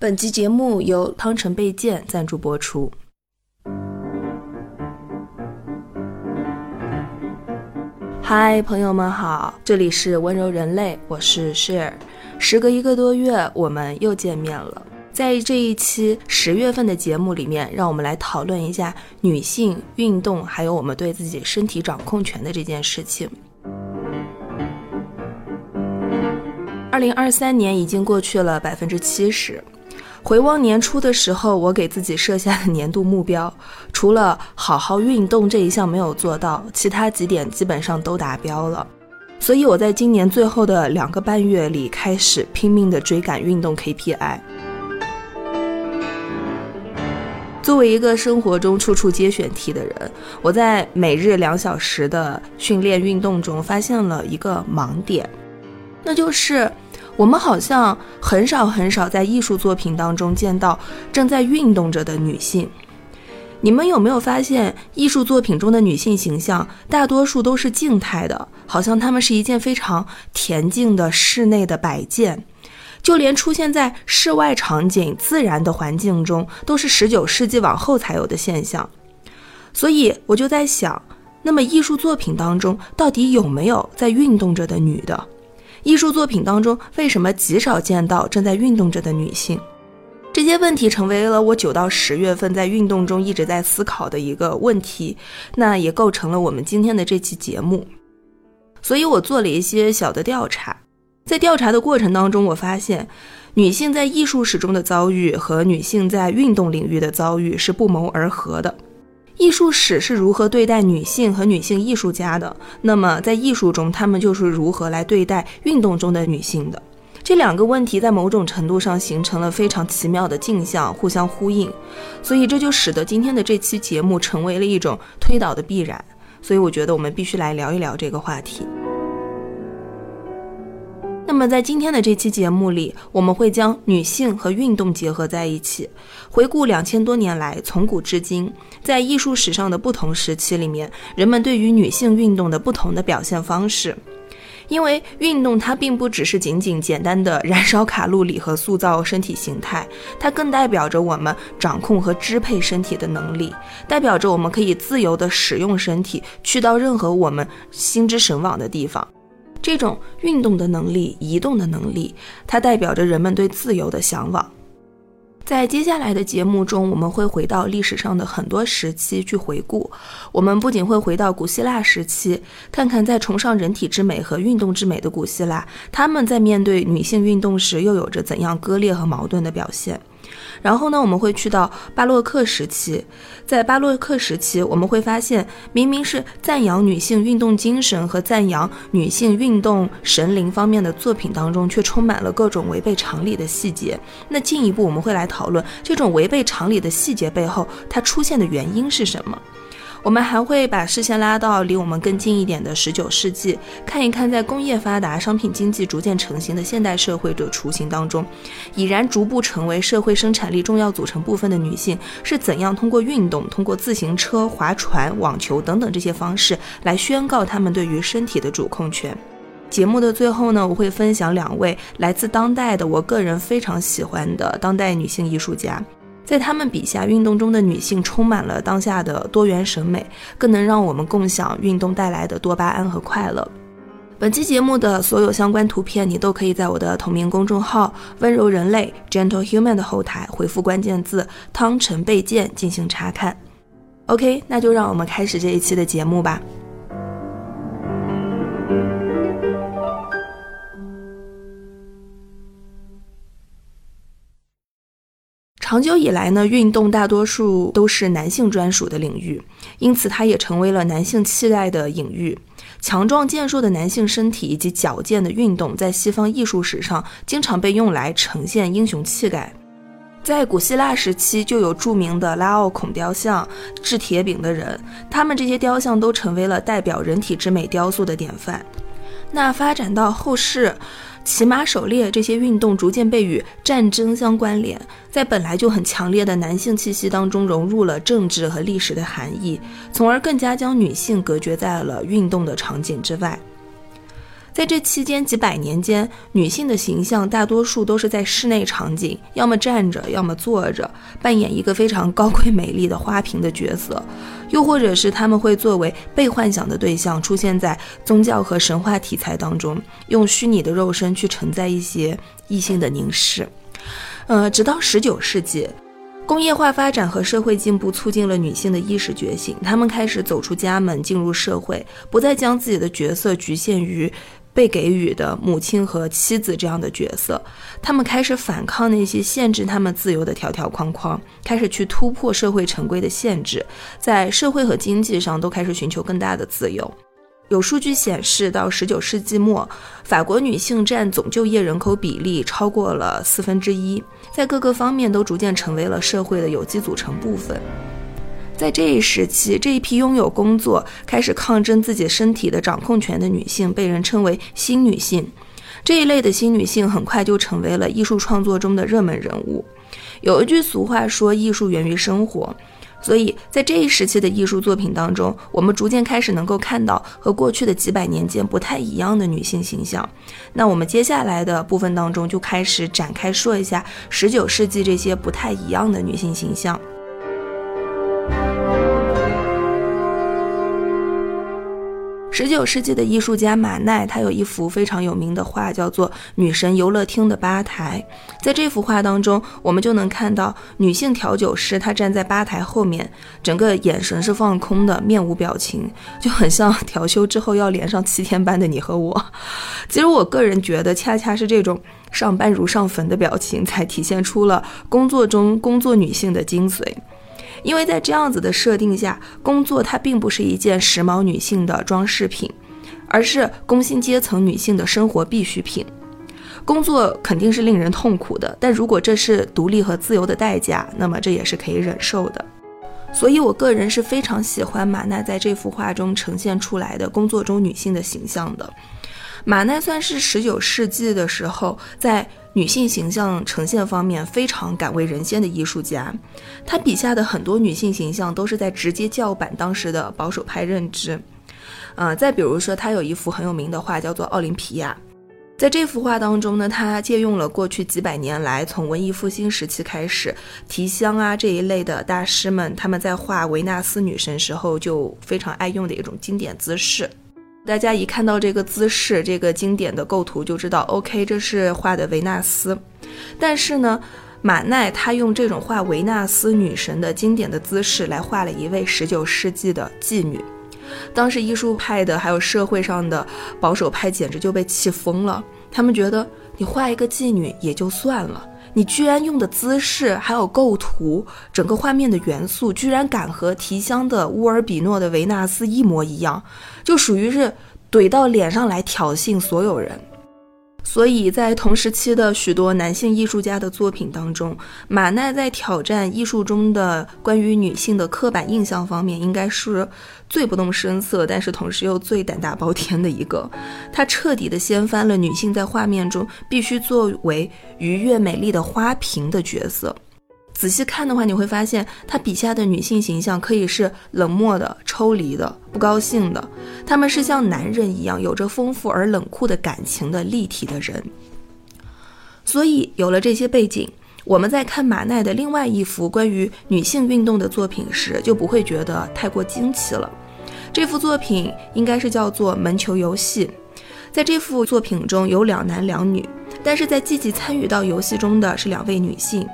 本集节目由汤臣倍健赞助播出。嗨，朋友们好，这里是温柔人类，我是 Share。时隔一个多月，我们又见面了。在这一期十月份的节目里面，让我们来讨论一下女性运动，还有我们对自己身体掌控权的这件事情。二零二三年已经过去了百分之七十。回望年初的时候，我给自己设下的年度目标，除了好好运动这一项没有做到，其他几点基本上都达标了。所以我在今年最后的两个半月里，开始拼命的追赶运动 KPI。作为一个生活中处处皆选题的人，我在每日两小时的训练运动中，发现了一个盲点，那就是。我们好像很少很少在艺术作品当中见到正在运动着的女性。你们有没有发现，艺术作品中的女性形象大多数都是静态的，好像她们是一件非常恬静的室内的摆件，就连出现在室外场景、自然的环境中，都是十九世纪往后才有的现象。所以我就在想，那么艺术作品当中到底有没有在运动着的女的？艺术作品当中为什么极少见到正在运动着的女性？这些问题成为了我九到十月份在运动中一直在思考的一个问题，那也构成了我们今天的这期节目。所以我做了一些小的调查，在调查的过程当中，我发现女性在艺术史中的遭遇和女性在运动领域的遭遇是不谋而合的。艺术史是如何对待女性和女性艺术家的？那么在艺术中，他们就是如何来对待运动中的女性的？这两个问题在某种程度上形成了非常奇妙的镜像，互相呼应。所以这就使得今天的这期节目成为了一种推导的必然。所以我觉得我们必须来聊一聊这个话题。那么在今天的这期节目里，我们会将女性和运动结合在一起，回顾两千多年来从古至今，在艺术史上的不同时期里面，人们对于女性运动的不同的表现方式。因为运动它并不只是仅仅简单的燃烧卡路里和塑造身体形态，它更代表着我们掌控和支配身体的能力，代表着我们可以自由的使用身体，去到任何我们心之神往的地方。这种运动的能力、移动的能力，它代表着人们对自由的向往。在接下来的节目中，我们会回到历史上的很多时期去回顾。我们不仅会回到古希腊时期，看看在崇尚人体之美和运动之美的古希腊，他们在面对女性运动时又有着怎样割裂和矛盾的表现。然后呢，我们会去到巴洛克时期，在巴洛克时期，我们会发现，明明是赞扬女性运动精神和赞扬女性运动神灵方面的作品当中，却充满了各种违背常理的细节。那进一步，我们会来讨论这种违背常理的细节背后，它出现的原因是什么。我们还会把视线拉到离我们更近一点的十九世纪，看一看在工业发达、商品经济逐渐成型的现代社会的雏形当中，已然逐步成为社会生产力重要组成部分的女性是怎样通过运动、通过自行车、划船、网球等等这些方式来宣告她们对于身体的主控权。节目的最后呢，我会分享两位来自当代的我个人非常喜欢的当代女性艺术家。在他们笔下，运动中的女性充满了当下的多元审美，更能让我们共享运动带来的多巴胺和快乐。本期节目的所有相关图片，你都可以在我的同名公众号“温柔人类 ”（Gentle Human） 的后台回复关键字“汤臣倍健”进行查看。OK，那就让我们开始这一期的节目吧。长久以来呢，运动大多数都是男性专属的领域，因此它也成为了男性气概的隐喻。强壮健硕的男性身体以及矫健的运动，在西方艺术史上经常被用来呈现英雄气概。在古希腊时期，就有著名的拉奥孔雕像、制铁饼的人，他们这些雕像都成为了代表人体之美雕塑的典范。那发展到后世。骑马、狩猎这些运动逐渐被与战争相关联，在本来就很强烈的男性气息当中融入了政治和历史的含义，从而更加将女性隔绝在了运动的场景之外。在这期间几百年间，女性的形象大多数都是在室内场景，要么站着，要么坐着，扮演一个非常高贵美丽的花瓶的角色，又或者是他们会作为被幻想的对象出现在宗教和神话题材当中，用虚拟的肉身去承载一些异性的凝视。呃，直到十九世纪。工业化发展和社会进步促进了女性的意识觉醒，她们开始走出家门，进入社会，不再将自己的角色局限于被给予的母亲和妻子这样的角色。她们开始反抗那些限制她们自由的条条框框，开始去突破社会成规的限制，在社会和经济上都开始寻求更大的自由。有数据显示，到十九世纪末，法国女性占总就业人口比例超过了四分之一，在各个方面都逐渐成为了社会的有机组成部分。在这一时期，这一批拥有工作、开始抗争自己身体的掌控权的女性，被人称为新女性。这一类的新女性很快就成为了艺术创作中的热门人物。有一句俗话说：“艺术源于生活。”所以在这一时期的艺术作品当中，我们逐渐开始能够看到和过去的几百年间不太一样的女性形象。那我们接下来的部分当中就开始展开说一下十九世纪这些不太一样的女性形象。十九世纪的艺术家马奈，他有一幅非常有名的画，叫做《女神游乐厅的吧台》。在这幅画当中，我们就能看到女性调酒师，她站在吧台后面，整个眼神是放空的，面无表情，就很像调休之后要连上七天班的你和我。其实我个人觉得，恰恰是这种上班如上坟的表情，才体现出了工作中工作女性的精髓。因为在这样子的设定下，工作它并不是一件时髦女性的装饰品，而是工薪阶层女性的生活必需品。工作肯定是令人痛苦的，但如果这是独立和自由的代价，那么这也是可以忍受的。所以，我个人是非常喜欢马奈在这幅画中呈现出来的工作中女性的形象的。马奈算是十九世纪的时候在。女性形象呈现方面非常敢为人先的艺术家，他笔下的很多女性形象都是在直接叫板当时的保守派认知。呃，再比如说，他有一幅很有名的画叫做《奥林匹亚》。在这幅画当中呢，他借用了过去几百年来从文艺复兴时期开始，提香啊这一类的大师们他们在画维纳斯女神时候就非常爱用的一种经典姿势。大家一看到这个姿势，这个经典的构图，就知道 OK，这是画的维纳斯。但是呢，马奈他用这种画维纳斯女神的经典的姿势来画了一位十九世纪的妓女。当时艺术派的还有社会上的保守派简直就被气疯了，他们觉得你画一个妓女也就算了。你居然用的姿势，还有构图，整个画面的元素，居然敢和提香的乌尔比诺的维纳斯一模一样，就属于是怼到脸上来挑衅所有人。所以在同时期的许多男性艺术家的作品当中，马奈在挑战艺术中的关于女性的刻板印象方面，应该是最不动声色，但是同时又最胆大包天的一个。他彻底的掀翻了女性在画面中必须作为愉悦美丽的花瓶的角色。仔细看的话，你会发现他笔下的女性形象可以是冷漠的、抽离的、不高兴的，他们是像男人一样有着丰富而冷酷的感情的立体的人。所以有了这些背景，我们在看马奈的另外一幅关于女性运动的作品时，就不会觉得太过惊奇了。这幅作品应该是叫做《门球游戏》。在这幅作品中有两男两女，但是在积极参与到游戏中的是两位女性。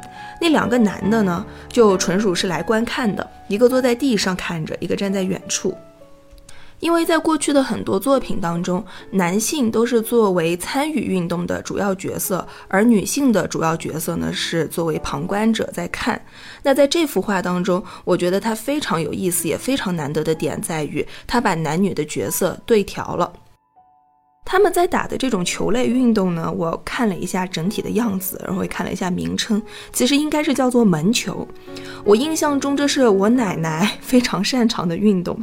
那两个男的呢，就纯属是来观看的，一个坐在地上看着，一个站在远处。因为在过去的很多作品当中，男性都是作为参与运动的主要角色，而女性的主要角色呢是作为旁观者在看。那在这幅画当中，我觉得它非常有意思，也非常难得的点在于，它把男女的角色对调了。他们在打的这种球类运动呢，我看了一下整体的样子，然后也看了一下名称，其实应该是叫做门球。我印象中这是我奶奶非常擅长的运动，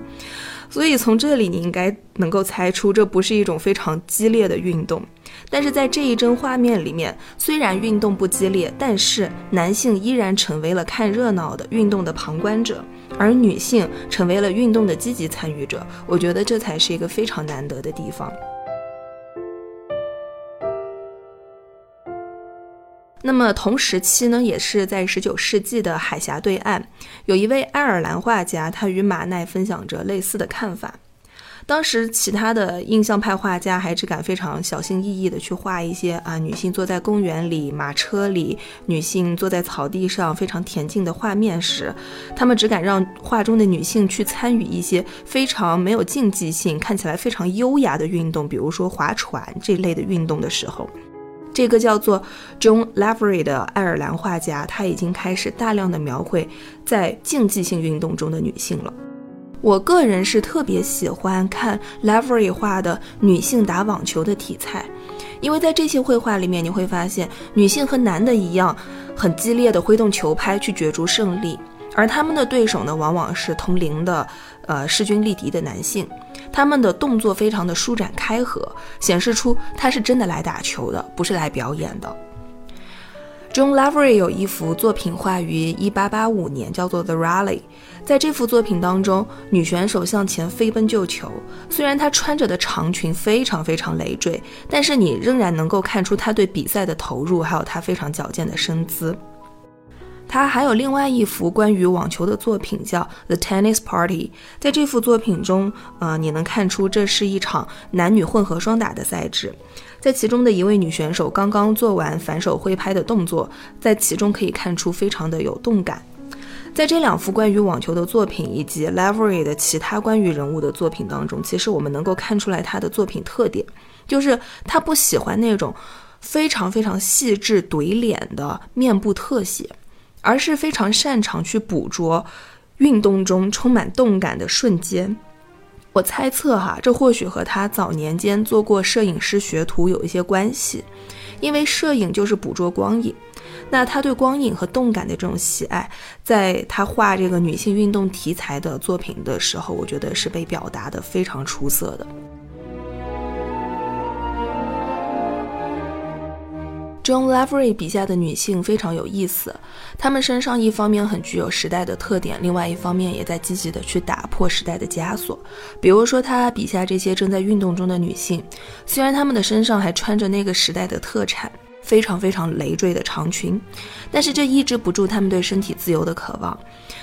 所以从这里你应该能够猜出这不是一种非常激烈的运动。但是在这一帧画面里面，虽然运动不激烈，但是男性依然成为了看热闹的运动的旁观者，而女性成为了运动的积极参与者。我觉得这才是一个非常难得的地方。那么同时期呢，也是在十九世纪的海峡对岸，有一位爱尔兰画家，他与马奈分享着类似的看法。当时其他的印象派画家还只敢非常小心翼翼地去画一些啊女性坐在公园里、马车里，女性坐在草地上非常恬静的画面时，他们只敢让画中的女性去参与一些非常没有竞技性、看起来非常优雅的运动，比如说划船这类的运动的时候。这个叫做 John Lavery 的爱尔兰画家，他已经开始大量的描绘在竞技性运动中的女性了。我个人是特别喜欢看 Lavery 画的女性打网球的题材，因为在这些绘画里面，你会发现女性和男的一样，很激烈的挥动球拍去角逐胜利，而他们的对手呢，往往是同龄的，呃，势均力敌的男性。他们的动作非常的舒展开合，显示出他是真的来打球的，不是来表演的。John Lavery 有一幅作品画于1885年，叫做《The Rally》。在这幅作品当中，女选手向前飞奔救球，虽然她穿着的长裙非常非常累赘，但是你仍然能够看出她对比赛的投入，还有她非常矫健的身姿。他还有另外一幅关于网球的作品，叫《The Tennis Party》。在这幅作品中，呃，你能看出这是一场男女混合双打的赛制。在其中的一位女选手刚刚做完反手挥拍的动作，在其中可以看出非常的有动感。在这两幅关于网球的作品以及 Lavery 的其他关于人物的作品当中，其实我们能够看出来他的作品特点，就是他不喜欢那种非常非常细致怼脸的面部特写。而是非常擅长去捕捉运动中充满动感的瞬间。我猜测哈，这或许和他早年间做过摄影师学徒有一些关系，因为摄影就是捕捉光影。那他对光影和动感的这种喜爱，在他画这个女性运动题材的作品的时候，我觉得是被表达的非常出色的。John Lavery 笔下的女性非常有意思，她们身上一方面很具有时代的特点，另外一方面也在积极的去打破时代的枷锁。比如说，她笔下这些正在运动中的女性，虽然她们的身上还穿着那个时代的特产，非常非常累赘的长裙，但是这抑制不住她们对身体自由的渴望。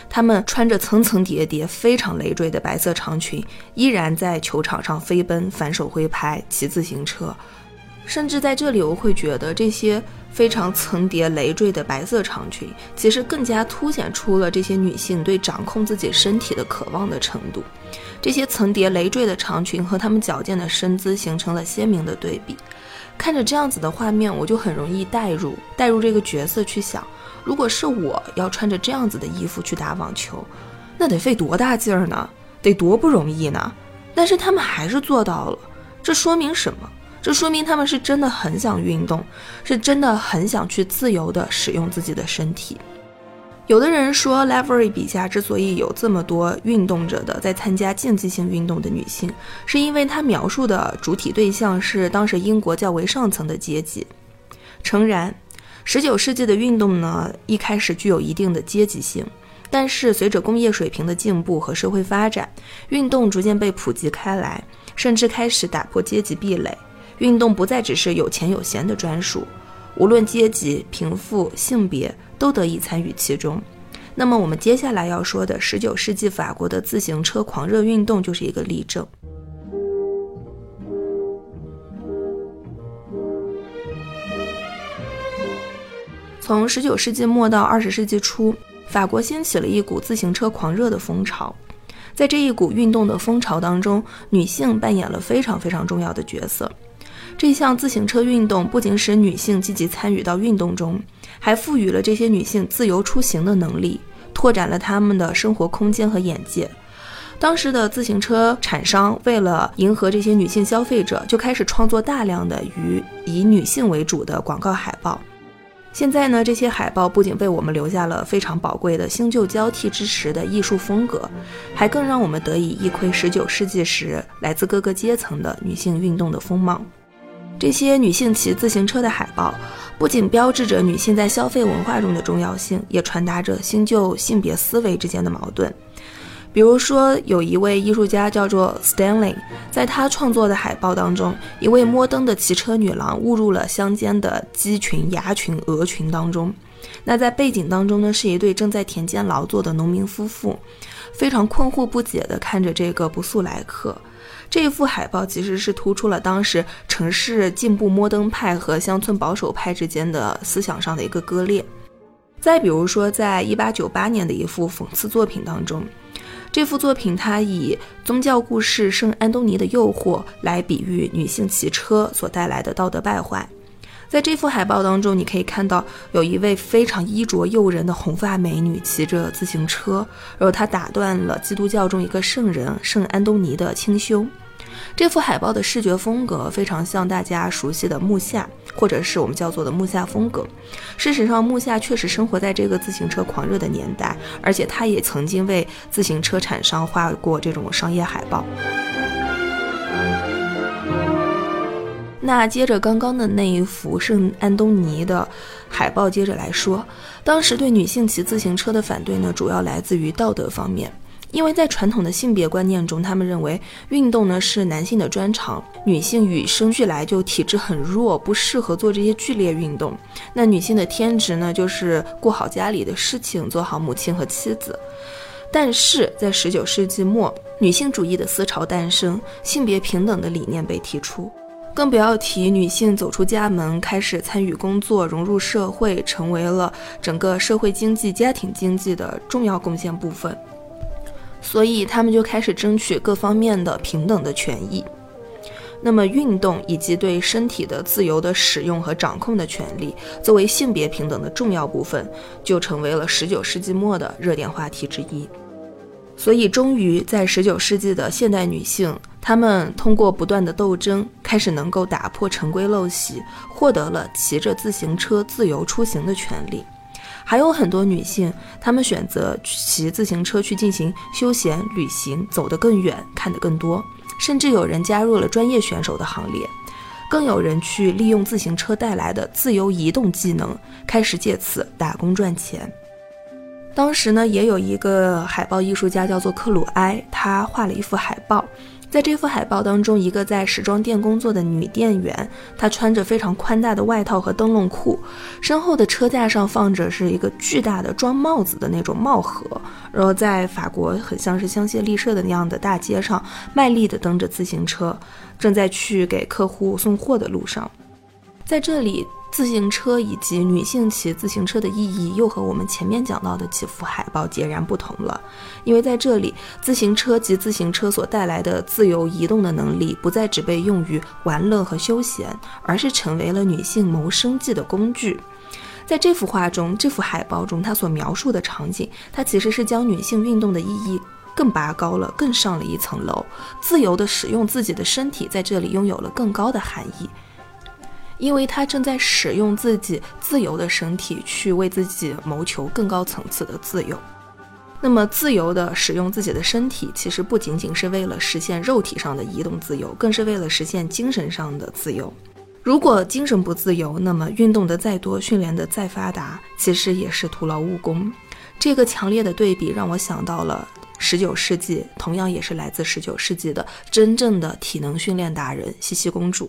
她们穿着层层叠叠、非常累赘的白色长裙，依然在球场上飞奔、反手挥拍、骑自行车。甚至在这里，我会觉得这些非常层叠累赘的白色长裙，其实更加凸显出了这些女性对掌控自己身体的渴望的程度。这些层叠累赘的长裙和她们矫健的身姿形成了鲜明的对比。看着这样子的画面，我就很容易代入，代入这个角色去想，如果是我要穿着这样子的衣服去打网球，那得费多大劲儿呢？得多不容易呢？但是他们还是做到了，这说明什么？这说明他们是真的很想运动，是真的很想去自由的使用自己的身体。有的人说，Lavery 笔下之所以有这么多运动着的在参加竞技性运动的女性，是因为他描述的主体对象是当时英国较为上层的阶级。诚然，19世纪的运动呢，一开始具有一定的阶级性，但是随着工业水平的进步和社会发展，运动逐渐被普及开来，甚至开始打破阶级壁垒。运动不再只是有钱有闲的专属，无论阶级、贫富、性别都得以参与其中。那么，我们接下来要说的19世纪法国的自行车狂热运动就是一个例证。从19世纪末到20世纪初，法国兴起了一股自行车狂热的风潮。在这一股运动的风潮当中，女性扮演了非常非常重要的角色。这项自行车运动不仅使女性积极参与到运动中，还赋予了这些女性自由出行的能力，拓展了她们的生活空间和眼界。当时的自行车厂商为了迎合这些女性消费者，就开始创作大量的与以女性为主的广告海报。现在呢，这些海报不仅为我们留下了非常宝贵的新旧交替之时的艺术风格，还更让我们得以一窥19世纪时来自各个阶层的女性运动的风貌。这些女性骑自行车的海报，不仅标志着女性在消费文化中的重要性，也传达着新旧性别思维之间的矛盾。比如说，有一位艺术家叫做 Stanley，在他创作的海报当中，一位摩登的骑车女郎误入了乡间的鸡群、鸭群、鹅群当中。那在背景当中呢，是一对正在田间劳作的农民夫妇，非常困惑不解地看着这个不速来客。这一幅海报其实是突出了当时城市进步摩登派和乡村保守派之间的思想上的一个割裂。再比如说，在一八九八年的一幅讽刺作品当中，这幅作品它以宗教故事《圣安东尼的诱惑》来比喻女性骑车所带来的道德败坏。在这幅海报当中，你可以看到有一位非常衣着诱人的红发美女骑着自行车，然后她打断了基督教中一个圣人圣安东尼的清修。这幅海报的视觉风格非常像大家熟悉的木下，或者是我们叫做的木下风格。事实上，木下确实生活在这个自行车狂热的年代，而且他也曾经为自行车厂商画过这种商业海报。那接着刚刚的那一幅圣安东尼的海报，接着来说，当时对女性骑自行车的反对呢，主要来自于道德方面，因为在传统的性别观念中，他们认为运动呢是男性的专长，女性与生俱来就体质很弱，不适合做这些剧烈运动。那女性的天职呢，就是过好家里的事情，做好母亲和妻子。但是在十九世纪末，女性主义的思潮诞生，性别平等的理念被提出。更不要提女性走出家门，开始参与工作，融入社会，成为了整个社会经济、家庭经济的重要贡献部分。所以，他们就开始争取各方面的平等的权益。那么，运动以及对身体的自由的使用和掌控的权利，作为性别平等的重要部分，就成为了十九世纪末的热点话题之一。所以，终于在十九世纪的现代女性，他们通过不断的斗争，开始能够打破陈规陋习，获得了骑着自行车自由出行的权利。还有很多女性，她们选择骑自行车去进行休闲旅行，走得更远，看得更多。甚至有人加入了专业选手的行列，更有人去利用自行车带来的自由移动技能，开始借此打工赚钱。当时呢，也有一个海报艺术家叫做克鲁埃，他画了一幅海报。在这幅海报当中，一个在时装店工作的女店员，她穿着非常宽大的外套和灯笼裤，身后的车架上放着是一个巨大的装帽子的那种帽盒，然后在法国很像是香榭丽舍的那样的大街上，卖力地蹬着自行车，正在去给客户送货的路上。在这里。自行车以及女性骑自行车的意义，又和我们前面讲到的几幅海报截然不同了。因为在这里，自行车及自行车所带来的自由移动的能力，不再只被用于玩乐和休闲，而是成为了女性谋生计的工具。在这幅画中，这幅海报中，它所描述的场景，它其实是将女性运动的意义更拔高了，更上了一层楼。自由地使用自己的身体，在这里拥有了更高的含义。因为他正在使用自己自由的身体去为自己谋求更高层次的自由。那么，自由的使用自己的身体，其实不仅仅是为了实现肉体上的移动自由，更是为了实现精神上的自由。如果精神不自由，那么运动的再多，训练的再发达，其实也是徒劳无功。这个强烈的对比让我想到了十九世纪，同样也是来自十九世纪的真正的体能训练达人——茜茜公主。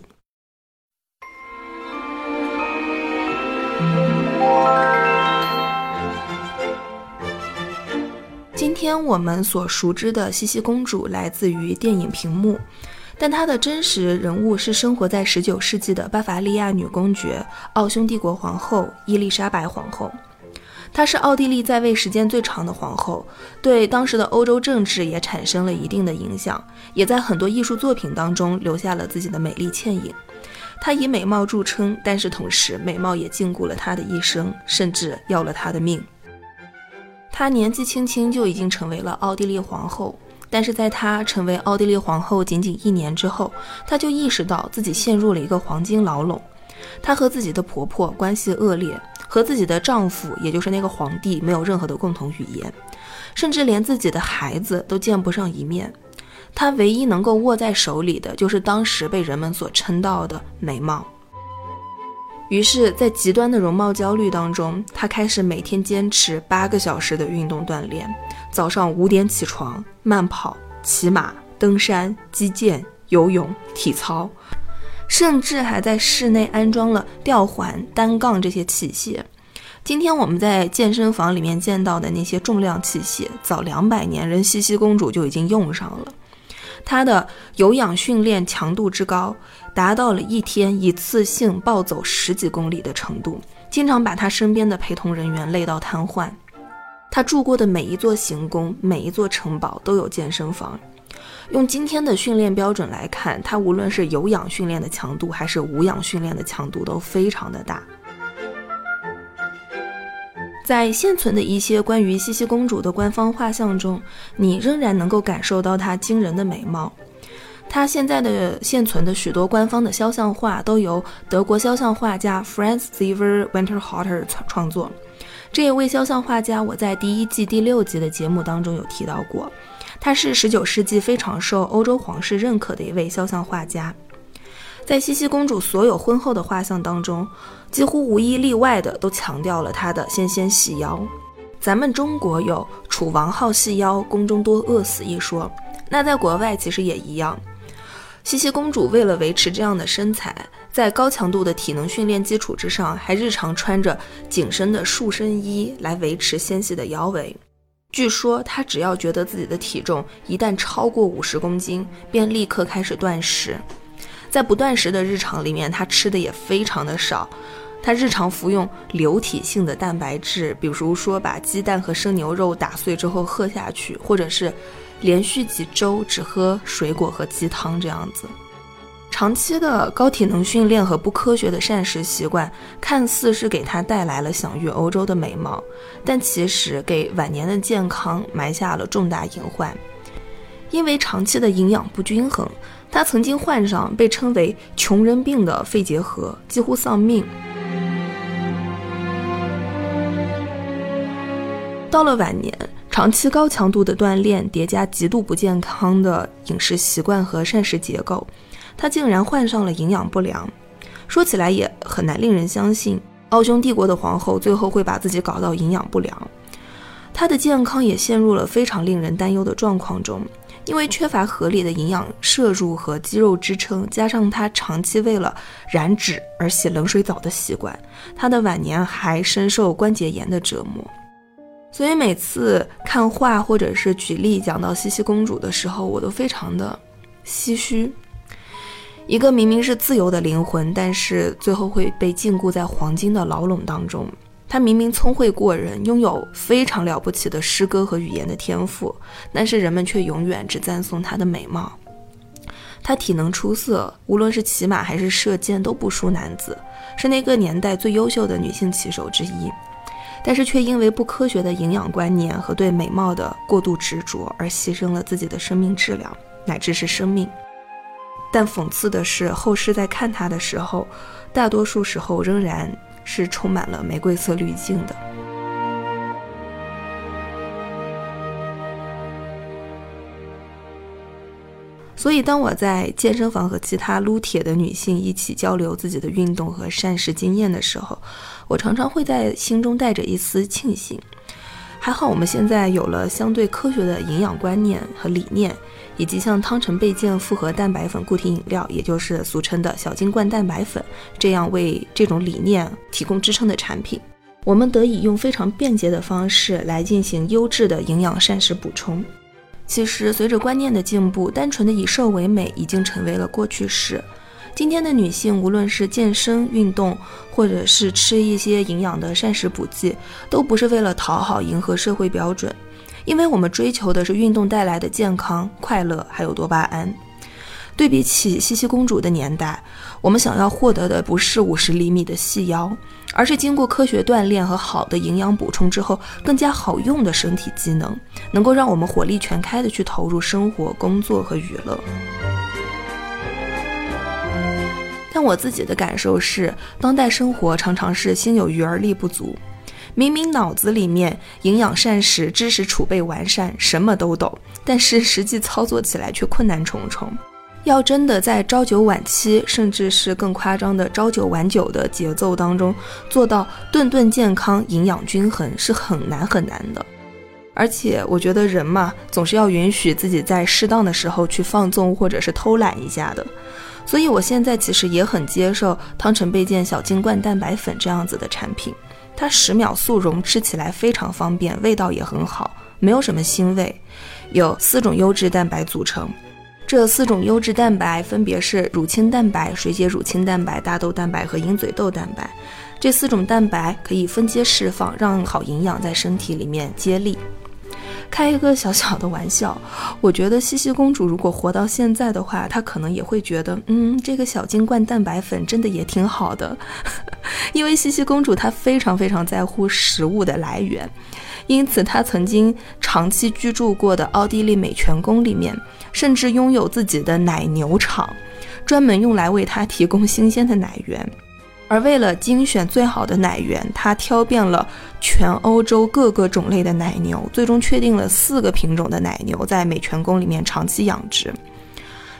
今天我们所熟知的茜茜公主来自于电影屏幕，但她的真实人物是生活在19世纪的巴伐利亚女公爵奥匈帝国皇后伊丽莎白皇后。她是奥地利在位时间最长的皇后，对当时的欧洲政治也产生了一定的影响，也在很多艺术作品当中留下了自己的美丽倩影。她以美貌著称，但是同时美貌也禁锢了她的一生，甚至要了她的命。她年纪轻轻就已经成为了奥地利皇后，但是在她成为奥地利皇后仅仅一年之后，她就意识到自己陷入了一个黄金牢笼。她和自己的婆婆关系恶劣，和自己的丈夫，也就是那个皇帝，没有任何的共同语言，甚至连自己的孩子都见不上一面。她唯一能够握在手里的，就是当时被人们所称道的美貌。于是，在极端的容貌焦虑当中，她开始每天坚持八个小时的运动锻炼，早上五点起床，慢跑、骑马、登山、击剑、游泳、体操，甚至还在室内安装了吊环、单杠这些器械。今天我们在健身房里面见到的那些重量器械，早两百年人西西公主就已经用上了。他的有氧训练强度之高。达到了一天一次性暴走十几公里的程度，经常把他身边的陪同人员累到瘫痪。他住过的每一座行宫、每一座城堡都有健身房。用今天的训练标准来看，他无论是有氧训练的强度，还是无氧训练的强度都非常的大。在现存的一些关于茜茜公主的官方画像中，你仍然能够感受到她惊人的美貌。她现在的现存的许多官方的肖像画都由德国肖像画家 Franz Xaver Winterhalter 创创作。这一位肖像画家，我在第一季第六集的节目当中有提到过。他是十九世纪非常受欧洲皇室认可的一位肖像画家。在茜茜公主所有婚后的画像当中，几乎无一例外的都强调了她的纤纤细腰。咱们中国有“楚王好细腰，宫中多饿死”一说，那在国外其实也一样。茜茜公主为了维持这样的身材，在高强度的体能训练基础之上，还日常穿着紧身的束身衣来维持纤细的腰围。据说她只要觉得自己的体重一旦超过五十公斤，便立刻开始断食。在不断食的日常里面，他吃的也非常的少。他日常服用流体性的蛋白质，比如说把鸡蛋和生牛肉打碎之后喝下去，或者是。连续几周只喝水果和鸡汤这样子，长期的高体能训练和不科学的膳食习惯，看似是给他带来了享誉欧洲的美貌，但其实给晚年的健康埋下了重大隐患。因为长期的营养不均衡，他曾经患上被称为“穷人病”的肺结核，几乎丧命。到了晚年。长期高强度的锻炼叠加极度不健康的饮食习惯和膳食结构，他竟然患上了营养不良。说起来也很难令人相信，奥匈帝国的皇后最后会把自己搞到营养不良。她的健康也陷入了非常令人担忧的状况中，因为缺乏合理的营养摄入和肌肉支撑，加上她长期为了燃脂而洗冷水澡的习惯，她的晚年还深受关节炎的折磨。所以每次看画或者是举例讲到茜茜公主的时候，我都非常的唏嘘。一个明明是自由的灵魂，但是最后会被禁锢在黄金的牢笼当中。她明明聪慧过人，拥有非常了不起的诗歌和语言的天赋，但是人们却永远只赞颂她的美貌。她体能出色，无论是骑马还是射箭都不输男子，是那个年代最优秀的女性骑手之一。但是却因为不科学的营养观念和对美貌的过度执着而牺牲了自己的生命质量，乃至是生命。但讽刺的是，后世在看他的时候，大多数时候仍然是充满了玫瑰色滤镜的。所以，当我在健身房和其他撸铁的女性一起交流自己的运动和膳食经验的时候，我常常会在心中带着一丝庆幸。还好，我们现在有了相对科学的营养观念和理念，以及像汤臣倍健复合蛋白粉固体饮料，也就是俗称的小金罐蛋白粉，这样为这种理念提供支撑的产品，我们得以用非常便捷的方式来进行优质的营养膳食补充。其实，随着观念的进步，单纯的以瘦为美已经成为了过去式。今天的女性，无论是健身运动，或者是吃一些营养的膳食补剂，都不是为了讨好、迎合社会标准，因为我们追求的是运动带来的健康、快乐，还有多巴胺。对比起茜茜公主的年代，我们想要获得的不是五十厘米的细腰，而是经过科学锻炼和好的营养补充之后，更加好用的身体机能，能够让我们火力全开的去投入生活、工作和娱乐。但我自己的感受是，当代生活常常是心有余而力不足，明明脑子里面营养膳食知识储备完善，什么都懂，但是实际操作起来却困难重重。要真的在朝九晚七，甚至是更夸张的朝九晚九的节奏当中做到顿顿健康、营养均衡，是很难很难的。而且我觉得人嘛，总是要允许自己在适当的时候去放纵或者是偷懒一下的。所以我现在其实也很接受汤臣倍健小金罐蛋白粉这样子的产品，它十秒速溶，吃起来非常方便，味道也很好，没有什么腥味，有四种优质蛋白组成。这四种优质蛋白分别是乳清蛋白、水解乳清蛋白、大豆蛋白和鹰嘴豆蛋白。这四种蛋白可以分阶释放，让好营养在身体里面接力。开一个小小的玩笑，我觉得西西公主如果活到现在的话，她可能也会觉得，嗯，这个小金罐蛋白粉真的也挺好的。因为西西公主她非常非常在乎食物的来源，因此她曾经长期居住过的奥地利美泉宫里面。甚至拥有自己的奶牛场，专门用来为她提供新鲜的奶源。而为了精选最好的奶源，他挑遍了全欧洲各个种类的奶牛，最终确定了四个品种的奶牛在美泉宫里面长期养殖。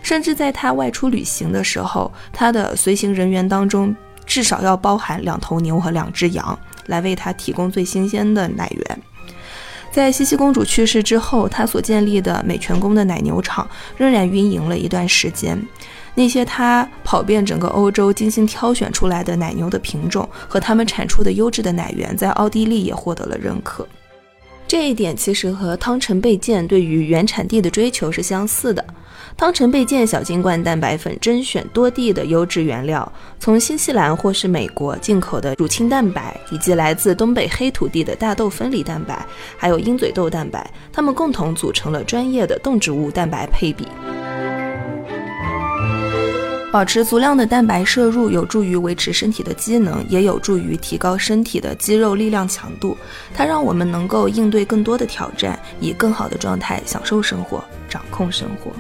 甚至在他外出旅行的时候，他的随行人员当中至少要包含两头牛和两只羊，来为它提供最新鲜的奶源。在茜茜公主去世之后，她所建立的美泉宫的奶牛场仍然运营了一段时间。那些她跑遍整个欧洲精心挑选出来的奶牛的品种和它们产出的优质的奶源，在奥地利也获得了认可。这一点其实和汤臣倍健对于原产地的追求是相似的。汤臣倍健小金罐蛋白粉甄选多地的优质原料，从新西兰或是美国进口的乳清蛋白，以及来自东北黑土地的大豆分离蛋白，还有鹰嘴豆蛋白，它们共同组成了专业的动植物蛋白配比。保持足量的蛋白摄入，有助于维持身体的机能，也有助于提高身体的肌肉力量强度。它让我们能够应对更多的挑战，以更好的状态享受生活，掌控生活。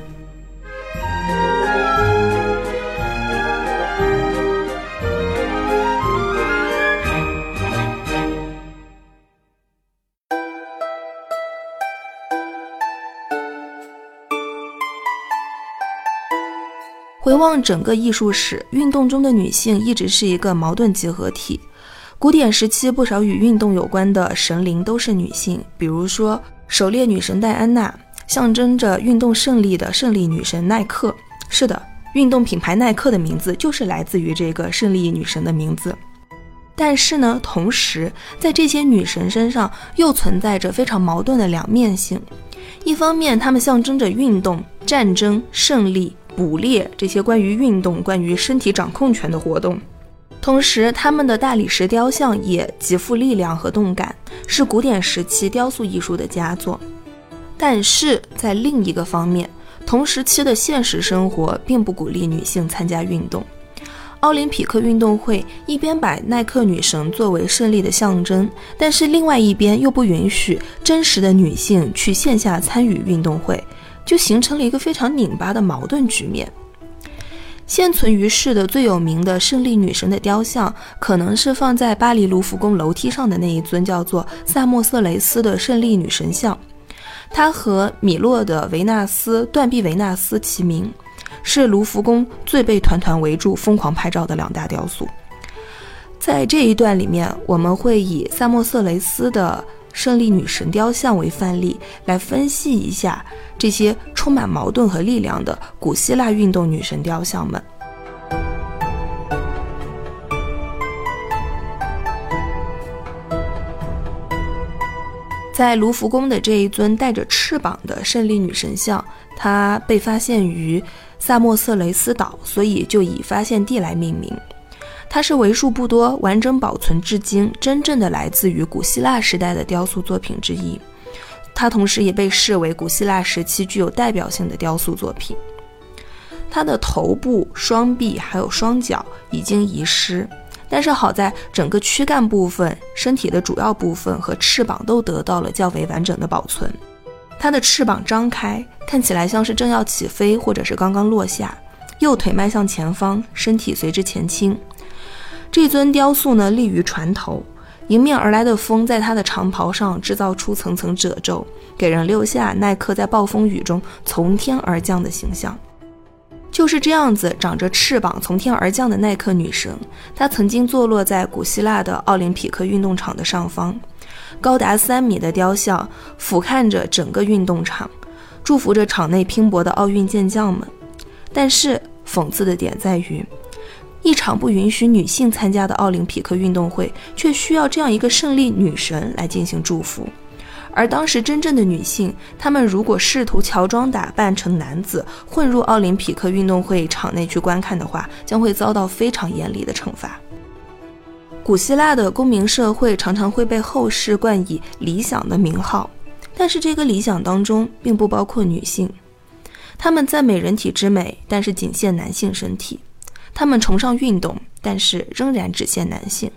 回望整个艺术史，运动中的女性一直是一个矛盾集合体。古典时期，不少与运动有关的神灵都是女性，比如说狩猎女神戴安娜，象征着运动胜利的胜利女神耐克。是的，运动品牌耐克的名字就是来自于这个胜利女神的名字。但是呢，同时在这些女神身上又存在着非常矛盾的两面性。一方面，她们象征着运动、战争、胜利。捕猎这些关于运动、关于身体掌控权的活动，同时他们的大理石雕像也极富力量和动感，是古典时期雕塑艺术的佳作。但是在另一个方面，同时期的现实生活并不鼓励女性参加运动。奥林匹克运动会一边把耐克女神作为胜利的象征，但是另外一边又不允许真实的女性去线下参与运动会。就形成了一个非常拧巴的矛盾局面。现存于世的最有名的胜利女神的雕像，可能是放在巴黎卢浮宫楼梯上的那一尊叫做萨莫瑟雷斯的胜利女神像。它和米洛的维纳斯断臂维纳斯齐名，是卢浮宫最被团团围住、疯狂拍照的两大雕塑。在这一段里面，我们会以萨莫瑟雷斯的。胜利女神雕像为范例，来分析一下这些充满矛盾和力量的古希腊运动女神雕像们。在卢浮宫的这一尊带着翅膀的胜利女神像，它被发现于萨莫瑟雷斯岛，所以就以发现地来命名。它是为数不多完整保存至今、真正的来自于古希腊时代的雕塑作品之一。它同时也被视为古希腊时期具有代表性的雕塑作品。它的头部、双臂还有双脚已经遗失，但是好在整个躯干部分、身体的主要部分和翅膀都得到了较为完整的保存。它的翅膀张开，看起来像是正要起飞，或者是刚刚落下。右腿迈向前方，身体随之前倾。这尊雕塑呢，立于船头，迎面而来的风在它的长袍上制造出层层褶皱，给人留下耐克在暴风雨中从天而降的形象。就是这样子，长着翅膀从天而降的耐克女神，她曾经坐落在古希腊的奥林匹克运动场的上方，高达三米的雕像俯瞰着整个运动场，祝福着场内拼搏的奥运健将们。但是讽刺的点在于，一场不允许女性参加的奥林匹克运动会，却需要这样一个胜利女神来进行祝福。而当时真正的女性，她们如果试图乔装打扮成男子混入奥林匹克运动会场内去观看的话，将会遭到非常严厉的惩罚。古希腊的公民社会常常会被后世冠以理想的名号，但是这个理想当中并不包括女性。他们赞美人体之美，但是仅限男性身体；他们崇尚运动，但是仍然只限男性。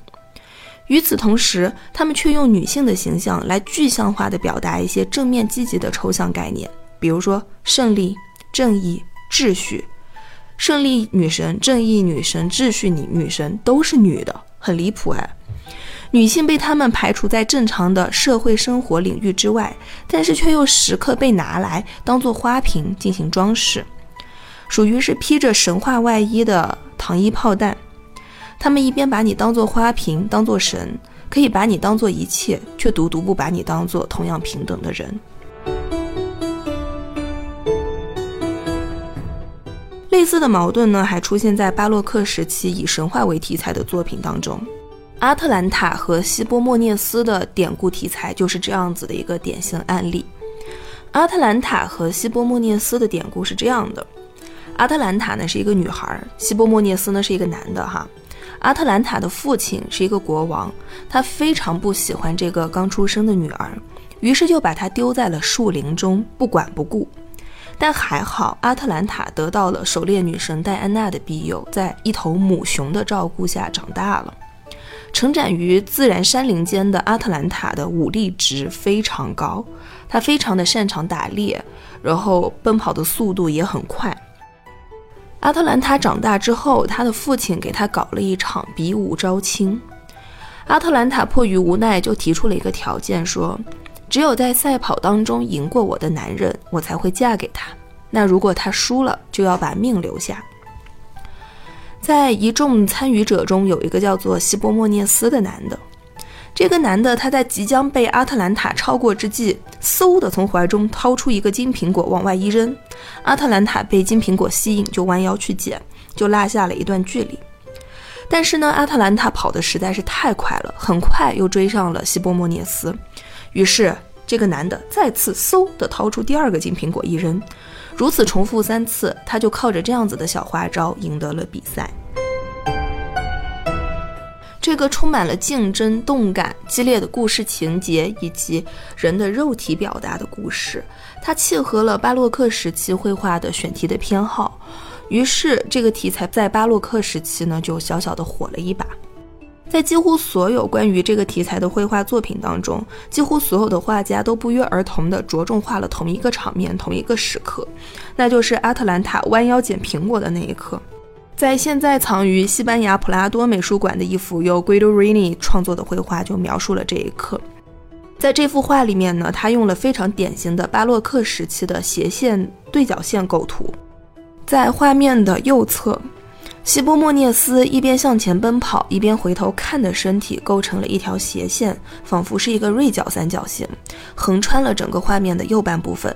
与此同时，他们却用女性的形象来具象化的表达一些正面积极的抽象概念，比如说胜利、正义、秩序。胜利女神、正义女神、秩序女女神都是女的，很离谱哎！女性被他们排除在正常的社会生活领域之外，但是却又时刻被拿来当做花瓶进行装饰，属于是披着神话外衣的糖衣炮弹。他们一边把你当做花瓶，当做神，可以把你当做一切，却独独不把你当做同样平等的人。类似的矛盾呢，还出现在巴洛克时期以神话为题材的作品当中。阿特兰塔和希波莫涅斯的典故题材就是这样子的一个典型案例。阿特兰塔和希波莫涅斯的典故是这样的：阿特兰塔呢是一个女孩，希波莫涅斯呢是一个男的哈。阿特兰塔的父亲是一个国王，他非常不喜欢这个刚出生的女儿，于是就把她丢在了树林中，不管不顾。但还好，阿特兰塔得到了狩猎女神戴安娜的庇佑，在一头母熊的照顾下长大了。成长于自然山林间的阿特兰塔的武力值非常高，他非常的擅长打猎，然后奔跑的速度也很快。阿特兰塔长大之后，他的父亲给他搞了一场比武招亲。阿特兰塔迫于无奈，就提出了一个条件，说：“只有在赛跑当中赢过我的男人，我才会嫁给他。那如果他输了，就要把命留下。”在一众参与者中，有一个叫做西波莫涅斯的男的。这个男的，他在即将被阿特兰塔超过之际，嗖的从怀中掏出一个金苹果往外一扔。阿特兰塔被金苹果吸引，就弯腰去捡，就拉下了一段距离。但是呢，阿特兰塔跑得实在是太快了，很快又追上了希波莫涅斯。于是，这个男的再次嗖的掏出第二个金苹果一扔，如此重复三次，他就靠着这样子的小花招赢得了比赛。这个充满了竞争、动感、激烈的故事情节，以及人的肉体表达的故事，它契合了巴洛克时期绘画的选题的偏好，于是这个题材在巴洛克时期呢就小小的火了一把。在几乎所有关于这个题材的绘画作品当中，几乎所有的画家都不约而同地着重画了同一个场面、同一个时刻，那就是阿特兰塔弯腰捡苹果的那一刻。在现在藏于西班牙普拉多美术馆的一幅由 Guidorini 创作的绘画就描述了这一刻。在这幅画里面呢，他用了非常典型的巴洛克时期的斜线对角线构图。在画面的右侧，希波莫涅斯一边向前奔跑，一边回头看的身体构成了一条斜线，仿佛是一个锐角三角形，横穿了整个画面的右半部分。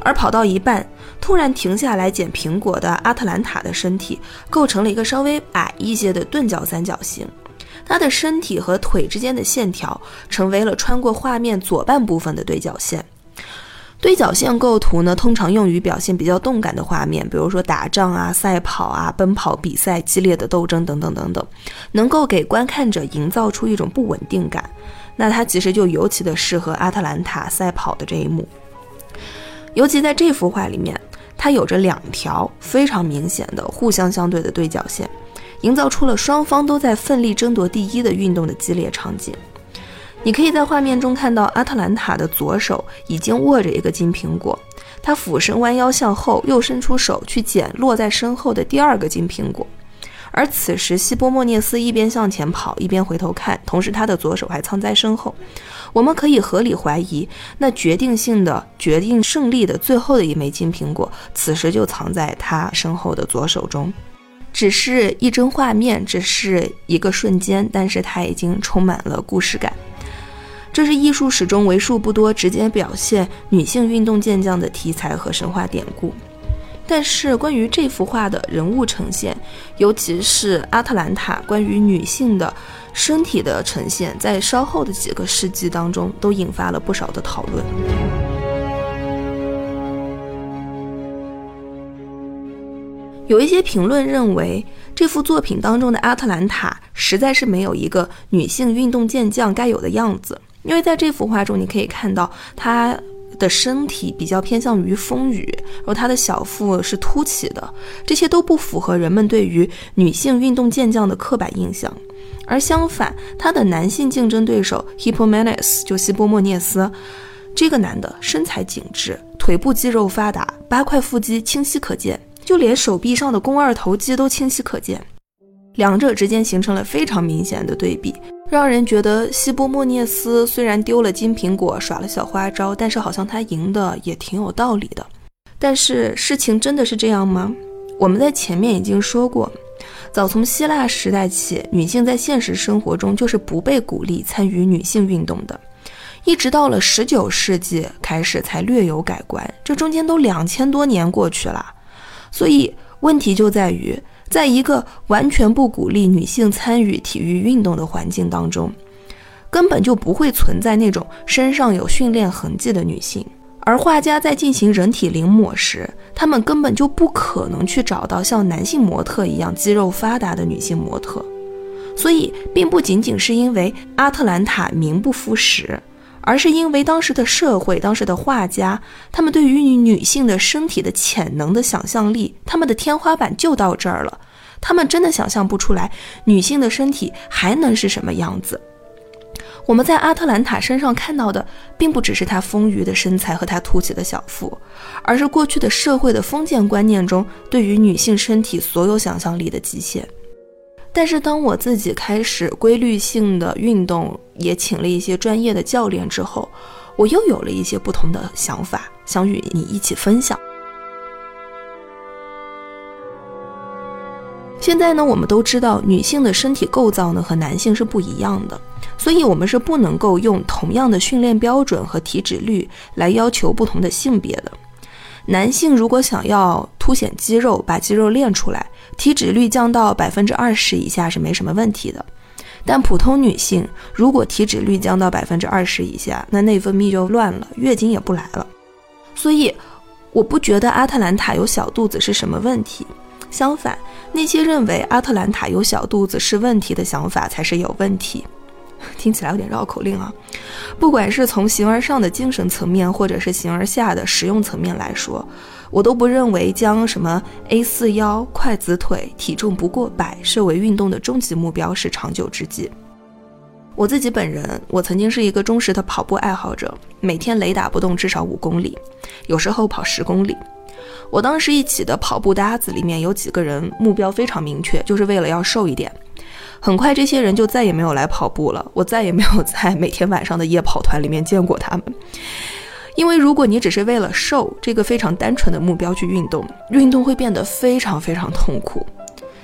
而跑到一半，突然停下来捡苹果的阿特兰塔的身体，构成了一个稍微矮一些的钝角三角形。他的身体和腿之间的线条，成为了穿过画面左半部分的对角线。对角线构图呢，通常用于表现比较动感的画面，比如说打仗啊、赛跑啊、奔跑比赛、激烈的斗争等等等等，能够给观看者营造出一种不稳定感。那它其实就尤其的适合阿特兰塔赛跑的这一幕。尤其在这幅画里面，它有着两条非常明显的互相相对的对角线，营造出了双方都在奋力争夺第一的运动的激烈场景。你可以在画面中看到阿特兰塔的左手已经握着一个金苹果，他俯身弯腰向后，又伸出手去捡落在身后的第二个金苹果。而此时，希波莫涅斯一边向前跑，一边回头看，同时他的左手还藏在身后。我们可以合理怀疑，那决定性的、决定胜利的最后的一枚金苹果，此时就藏在他身后的左手中。只是一帧画面，只是一个瞬间，但是它已经充满了故事感。这是艺术史中为数不多直接表现女性运动健将的题材和神话典故。但是关于这幅画的人物呈现，尤其是阿特兰塔关于女性的身体的呈现，在稍后的几个世纪当中都引发了不少的讨论。有一些评论认为，这幅作品当中的阿特兰塔实在是没有一个女性运动健将该有的样子。因为在这幅画中，你可以看到她的身体比较偏向于丰腴，然后她的小腹是凸起的，这些都不符合人们对于女性运动健将的刻板印象。而相反，他的男性竞争对手 Hippomenes 就希波莫涅斯，这个男的身材紧致，腿部肌肉发达，八块腹肌清晰可见，就连手臂上的肱二头肌都清晰可见，两者之间形成了非常明显的对比。让人觉得希波莫涅斯虽然丢了金苹果，耍了小花招，但是好像他赢的也挺有道理的。但是事情真的是这样吗？我们在前面已经说过，早从希腊时代起，女性在现实生活中就是不被鼓励参与女性运动的，一直到了十九世纪开始才略有改观。这中间都两千多年过去了，所以问题就在于。在一个完全不鼓励女性参与体育运动的环境当中，根本就不会存在那种身上有训练痕迹的女性。而画家在进行人体临摹时，他们根本就不可能去找到像男性模特一样肌肉发达的女性模特。所以，并不仅仅是因为阿特兰塔名不副实。而是因为当时的社会，当时的画家，他们对于女性的身体的潜能的想象力，他们的天花板就到这儿了。他们真的想象不出来女性的身体还能是什么样子。我们在阿特兰塔身上看到的，并不只是她丰腴的身材和她凸起的小腹，而是过去的社会的封建观念中对于女性身体所有想象力的极限。但是当我自己开始规律性的运动，也请了一些专业的教练之后，我又有了一些不同的想法，想与你一起分享。现在呢，我们都知道女性的身体构造呢和男性是不一样的，所以我们是不能够用同样的训练标准和体脂率来要求不同的性别的。男性如果想要凸显肌肉，把肌肉练出来，体脂率降到百分之二十以下是没什么问题的。但普通女性如果体脂率降到百分之二十以下，那内分泌就乱了，月经也不来了。所以，我不觉得阿特兰塔有小肚子是什么问题。相反，那些认为阿特兰塔有小肚子是问题的想法才是有问题。听起来有点绕口令啊！不管是从形而上的精神层面，或者是形而下的实用层面来说，我都不认为将什么 A 四腰、筷子腿、体重不过百设为运动的终极目标是长久之计。我自己本人，我曾经是一个忠实的跑步爱好者，每天雷打不动至少五公里，有时候跑十公里。我当时一起的跑步搭子里面有几个人目标非常明确，就是为了要瘦一点。很快，这些人就再也没有来跑步了。我再也没有在每天晚上的夜跑团里面见过他们。因为如果你只是为了瘦这个非常单纯的目标去运动，运动会变得非常非常痛苦。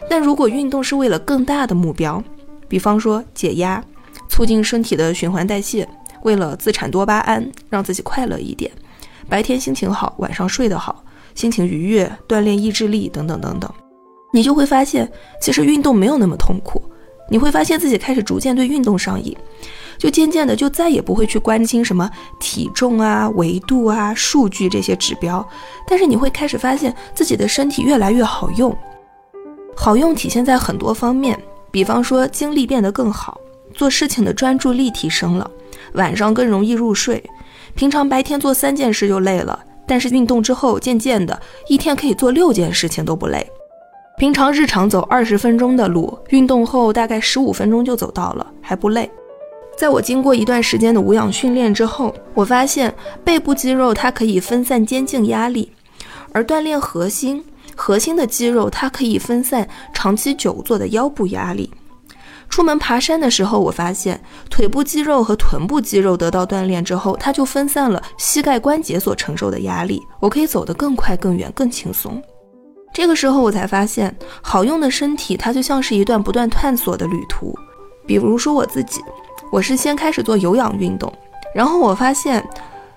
但如果运动是为了更大的目标，比方说解压、促进身体的循环代谢，为了自产多巴胺，让自己快乐一点，白天心情好，晚上睡得好，心情愉悦，锻炼意志力等等等等，你就会发现，其实运动没有那么痛苦。你会发现自己开始逐渐对运动上瘾，就渐渐的就再也不会去关心什么体重啊、维度啊、数据这些指标，但是你会开始发现自己的身体越来越好用，好用体现在很多方面，比方说精力变得更好，做事情的专注力提升了，晚上更容易入睡，平常白天做三件事就累了，但是运动之后渐渐的一天可以做六件事情都不累。平常日常走二十分钟的路，运动后大概十五分钟就走到了，还不累。在我经过一段时间的无氧训练之后，我发现背部肌肉它可以分散肩颈压力，而锻炼核心，核心的肌肉它可以分散长期久坐的腰部压力。出门爬山的时候，我发现腿部肌肉和臀部肌肉得到锻炼之后，它就分散了膝盖关节所承受的压力，我可以走得更快、更远、更轻松。这个时候，我才发现，好用的身体它就像是一段不断探索的旅途。比如说我自己，我是先开始做有氧运动，然后我发现，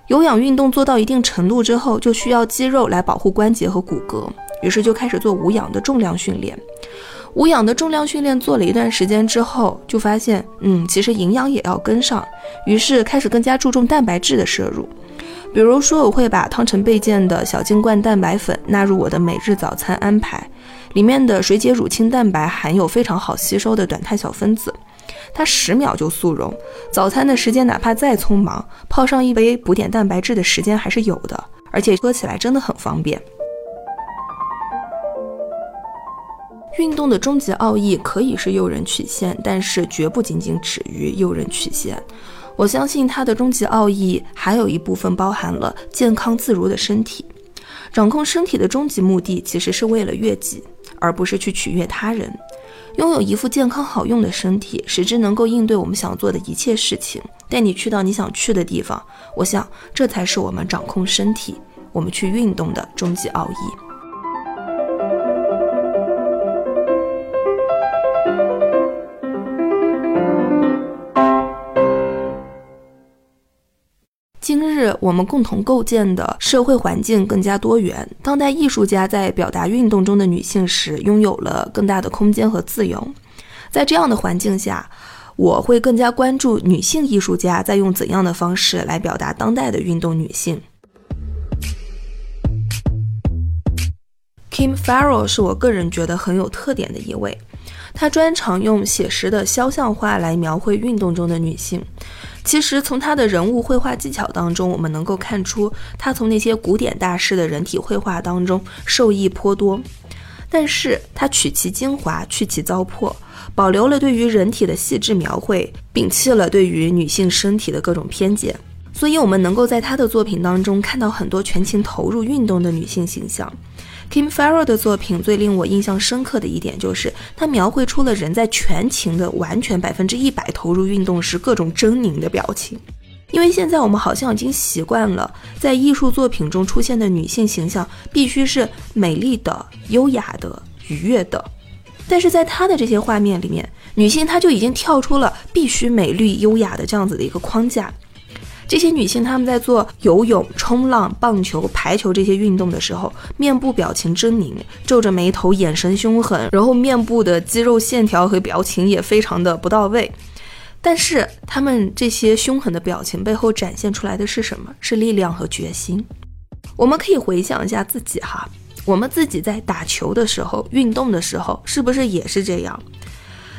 有氧运动做到一定程度之后，就需要肌肉来保护关节和骨骼，于是就开始做无氧的重量训练。无氧的重量训练做了一段时间之后，就发现，嗯，其实营养也要跟上，于是开始更加注重蛋白质的摄入。比如说，我会把汤臣倍健的小金罐蛋白粉纳入我的每日早餐安排，里面的水解乳清蛋白含有非常好吸收的短肽小分子，它十秒就速溶。早餐的时间哪怕再匆忙，泡上一杯补点蛋白质的时间还是有的，而且喝起来真的很方便。运动的终极奥义可以是诱人曲线，但是绝不仅仅止于诱人曲线。我相信它的终极奥义还有一部分包含了健康自如的身体。掌控身体的终极目的其实是为了悦己，而不是去取悦他人。拥有一副健康好用的身体，使之能够应对我们想做的一切事情，带你去到你想去的地方。我想，这才是我们掌控身体、我们去运动的终极奥义。我们共同构建的社会环境更加多元，当代艺术家在表达运动中的女性时，拥有了更大的空间和自由。在这样的环境下，我会更加关注女性艺术家在用怎样的方式来表达当代的运动女性。Kim Farrell 是我个人觉得很有特点的一位，她专长用写实的肖像画来描绘运动中的女性。其实从他的人物绘画技巧当中，我们能够看出他从那些古典大师的人体绘画当中受益颇多。但是他取其精华，去其糟粕，保留了对于人体的细致描绘，摒弃了对于女性身体的各种偏见。所以，我们能够在他的作品当中看到很多全情投入运动的女性形象。Kim Farrow 的作品最令我印象深刻的一点，就是他描绘出了人在全情的、完全百分之一百投入运动时各种狰狞的表情。因为现在我们好像已经习惯了，在艺术作品中出现的女性形象必须是美丽的、优雅的、愉悦的，但是在他的这些画面里面，女性她就已经跳出了必须美丽、优雅的这样子的一个框架。这些女性，她们在做游泳、冲浪、棒球、排球这些运动的时候，面部表情狰狞，皱着眉头，眼神凶狠，然后面部的肌肉线条和表情也非常的不到位。但是，她们这些凶狠的表情背后展现出来的是什么？是力量和决心。我们可以回想一下自己哈，我们自己在打球的时候、运动的时候，是不是也是这样？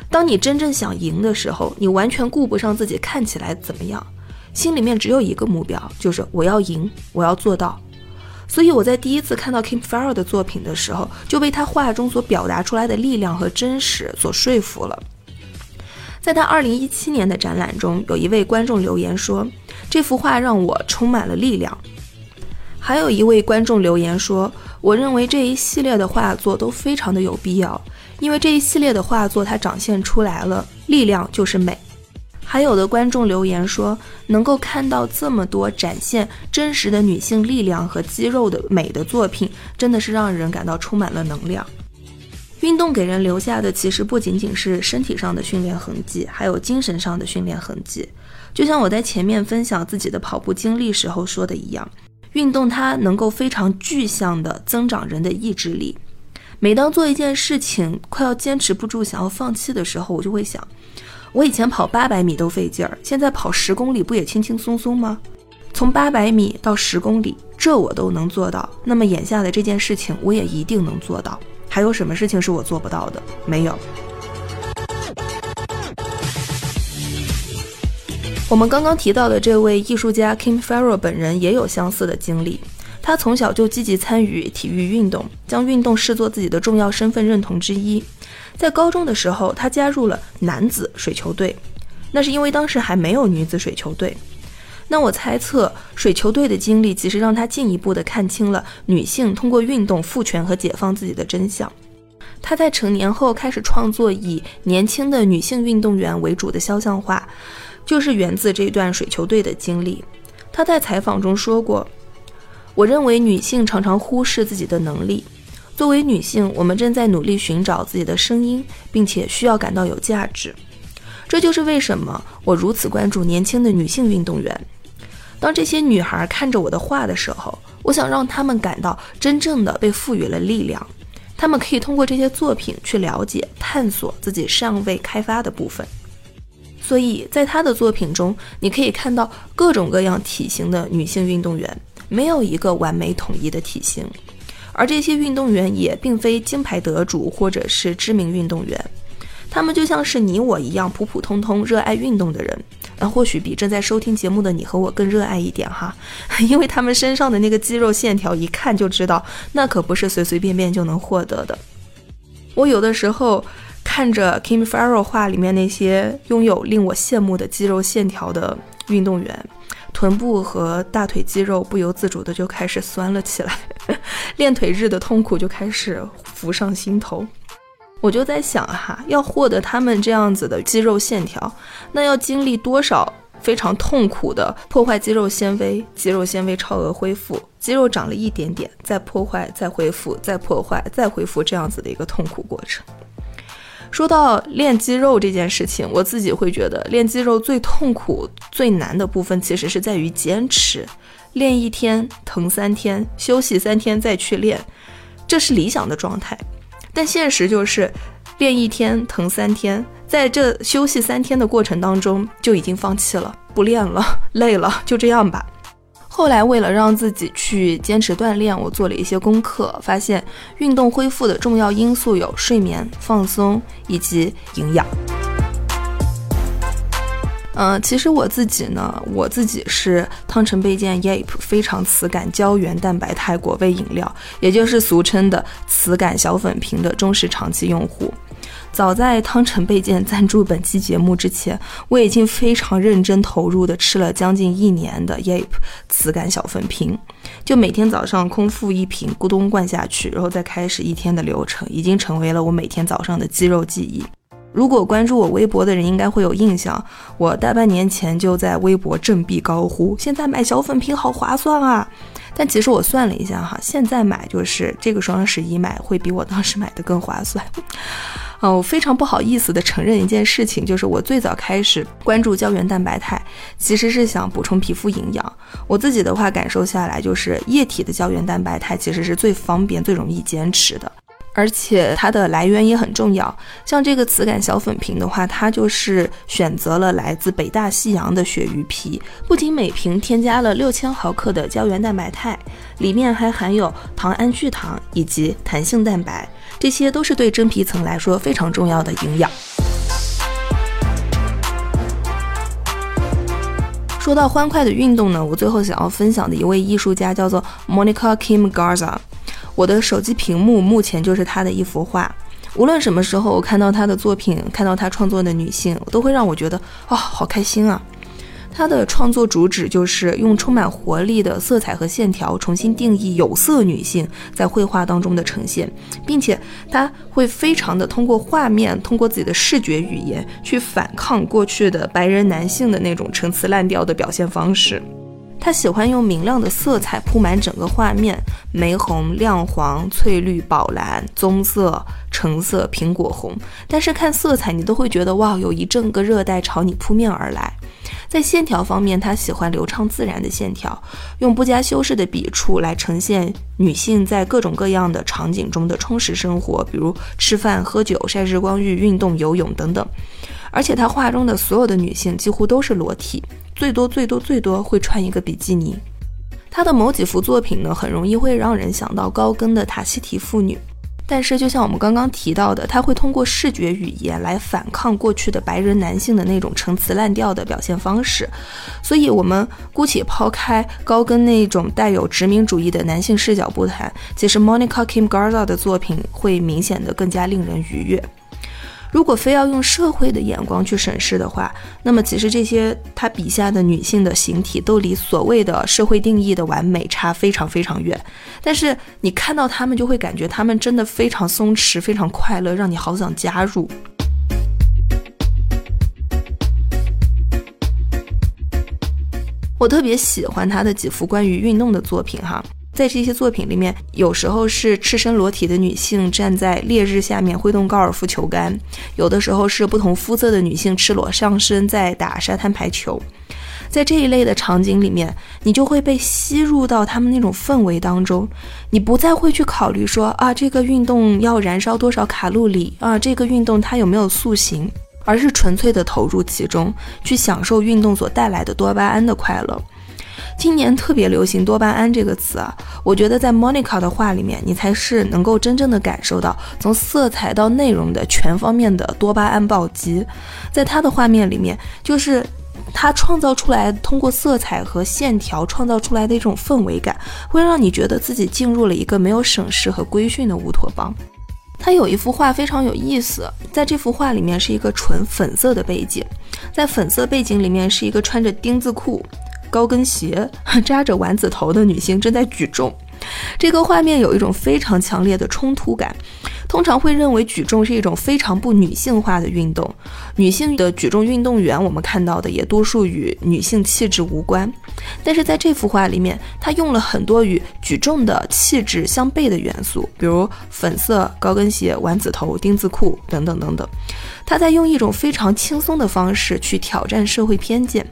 当你真正想赢的时候，你完全顾不上自己看起来怎么样。心里面只有一个目标，就是我要赢，我要做到。所以我在第一次看到 Kim Farrow 的作品的时候，就被他画中所表达出来的力量和真实所说服了。在他2017年的展览中，有一位观众留言说：“这幅画让我充满了力量。”还有一位观众留言说：“我认为这一系列的画作都非常的有必要，因为这一系列的画作它展现出来了力量就是美。”还有的观众留言说，能够看到这么多展现真实的女性力量和肌肉的美的作品，真的是让人感到充满了能量。运动给人留下的其实不仅仅是身体上的训练痕迹，还有精神上的训练痕迹。就像我在前面分享自己的跑步经历时候说的一样，运动它能够非常具象的增长人的意志力。每当做一件事情快要坚持不住、想要放弃的时候，我就会想。我以前跑八百米都费劲儿，现在跑十公里不也轻轻松松吗？从八百米到十公里，这我都能做到。那么眼下的这件事情，我也一定能做到。还有什么事情是我做不到的？没有。我们刚刚提到的这位艺术家 Kim Farrow 本人也有相似的经历。他从小就积极参与体育运动，将运动视作自己的重要身份认同之一。在高中的时候，他加入了男子水球队，那是因为当时还没有女子水球队。那我猜测，水球队的经历其实让他进一步的看清了女性通过运动赋权和解放自己的真相。他在成年后开始创作以年轻的女性运动员为主的肖像画，就是源自这段水球队的经历。他在采访中说过：“我认为女性常常忽视自己的能力。作为女性，我们正在努力寻找自己的声音，并且需要感到有价值。这就是为什么我如此关注年轻的女性运动员。当这些女孩看着我的画的时候，我想让她们感到真正的被赋予了力量。”他们可以通过这些作品去了解、探索自己尚未开发的部分。所以在他的作品中，你可以看到各种各样体型的女性运动员，没有一个完美统一的体型。而这些运动员也并非金牌得主或者是知名运动员，他们就像是你我一样普普通通热爱运动的人。那或许比正在收听节目的你和我更热爱一点哈，因为他们身上的那个肌肉线条，一看就知道那可不是随随便便就能获得的。我有的时候看着 Kim Farrell 画里面那些拥有令我羡慕的肌肉线条的运动员，臀部和大腿肌肉不由自主的就开始酸了起来，练腿日的痛苦就开始浮上心头。我就在想哈，要获得他们这样子的肌肉线条，那要经历多少非常痛苦的破坏肌肉纤维、肌肉纤维超额恢复，肌肉长了一点点，再破坏、再恢复、再破坏、再恢复这样子的一个痛苦过程。说到练肌肉这件事情，我自己会觉得练肌肉最痛苦、最难的部分其实是在于坚持，练一天疼三天，休息三天再去练，这是理想的状态。但现实就是，练一天疼三天，在这休息三天的过程当中就已经放弃了，不练了，累了，就这样吧。后来为了让自己去坚持锻炼，我做了一些功课，发现运动恢复的重要因素有睡眠、放松以及营养。嗯，其实我自己呢，我自己是汤臣倍健 YAP 非常磁感胶原蛋白肽果味饮料，也就是俗称的磁感小粉瓶的忠实长期用户。早在汤臣倍健赞助本期节目之前，我已经非常认真投入的吃了将近一年的 Yap 磁感小粉瓶，就每天早上空腹一瓶，咕咚灌下去，然后再开始一天的流程，已经成为了我每天早上的肌肉记忆。如果关注我微博的人应该会有印象，我大半年前就在微博振臂高呼：“现在买小粉瓶好划算啊！”但其实我算了一下哈，现在买就是这个双十一买会比我当时买的更划算。啊，我非常不好意思的承认一件事情，就是我最早开始关注胶原蛋白肽，其实是想补充皮肤营养。我自己的话感受下来，就是液体的胶原蛋白肽其实是最方便、最容易坚持的。而且它的来源也很重要，像这个磁感小粉瓶的话，它就是选择了来自北大西洋的鳕鱼皮，不仅每瓶添加了六千毫克的胶原蛋白肽，里面还含有糖胺聚糖以及弹性蛋白，这些都是对真皮层来说非常重要的营养。说到欢快的运动呢，我最后想要分享的一位艺术家叫做 Monica Kim Garza。我的手机屏幕目前就是他的一幅画。无论什么时候我看到他的作品，看到他创作的女性，都会让我觉得啊，好开心啊！他的创作主旨就是用充满活力的色彩和线条，重新定义有色女性在绘画当中的呈现，并且他会非常的通过画面，通过自己的视觉语言去反抗过去的白人男性的那种陈词滥调的表现方式。他喜欢用明亮的色彩铺满整个画面，玫红、亮黄、翠绿、宝蓝、棕色、橙色、苹果红。但是看色彩，你都会觉得哇，有一整个热带朝你扑面而来。在线条方面，他喜欢流畅自然的线条，用不加修饰的笔触来呈现女性在各种各样的场景中的充实生活，比如吃饭、喝酒、晒日光浴、运动、游泳等等。而且他画中的所有的女性几乎都是裸体。最多最多最多会穿一个比基尼。他的某几幅作品呢，很容易会让人想到高跟的塔希提妇女。但是，就像我们刚刚提到的，他会通过视觉语言来反抗过去的白人男性的那种陈词滥调的表现方式。所以，我们姑且抛开高跟那种带有殖民主义的男性视角不谈，其实 Monica Kim Garza 的作品会明显的更加令人愉悦。如果非要用社会的眼光去审视的话，那么其实这些他笔下的女性的形体都离所谓的社会定义的完美差非常非常远。但是你看到她们，就会感觉她们真的非常松弛，非常快乐，让你好想加入。我特别喜欢她的几幅关于运动的作品，哈。在这些作品里面，有时候是赤身裸体的女性站在烈日下面挥动高尔夫球杆，有的时候是不同肤色的女性赤裸上身在打沙滩排球。在这一类的场景里面，你就会被吸入到他们那种氛围当中，你不再会去考虑说啊，这个运动要燃烧多少卡路里啊，这个运动它有没有塑形，而是纯粹的投入其中，去享受运动所带来的多巴胺的快乐。今年特别流行多巴胺这个词啊，我觉得在 Monica 的画里面，你才是能够真正的感受到从色彩到内容的全方面的多巴胺暴击。在他的画面里面，就是他创造出来通过色彩和线条创造出来的一种氛围感，会让你觉得自己进入了一个没有省事和规训的乌托邦。他有一幅画非常有意思，在这幅画里面是一个纯粉色的背景，在粉色背景里面是一个穿着丁字裤。高跟鞋 扎着丸子头的女性正在举重，这个画面有一种非常强烈的冲突感。通常会认为举重是一种非常不女性化的运动，女性的举重运动员我们看到的也多数与女性气质无关。但是在这幅画里面，他用了很多与举重的气质相悖的元素，比如粉色高跟鞋、丸子头、丁字裤等等等等。他在用一种非常轻松的方式去挑战社会偏见。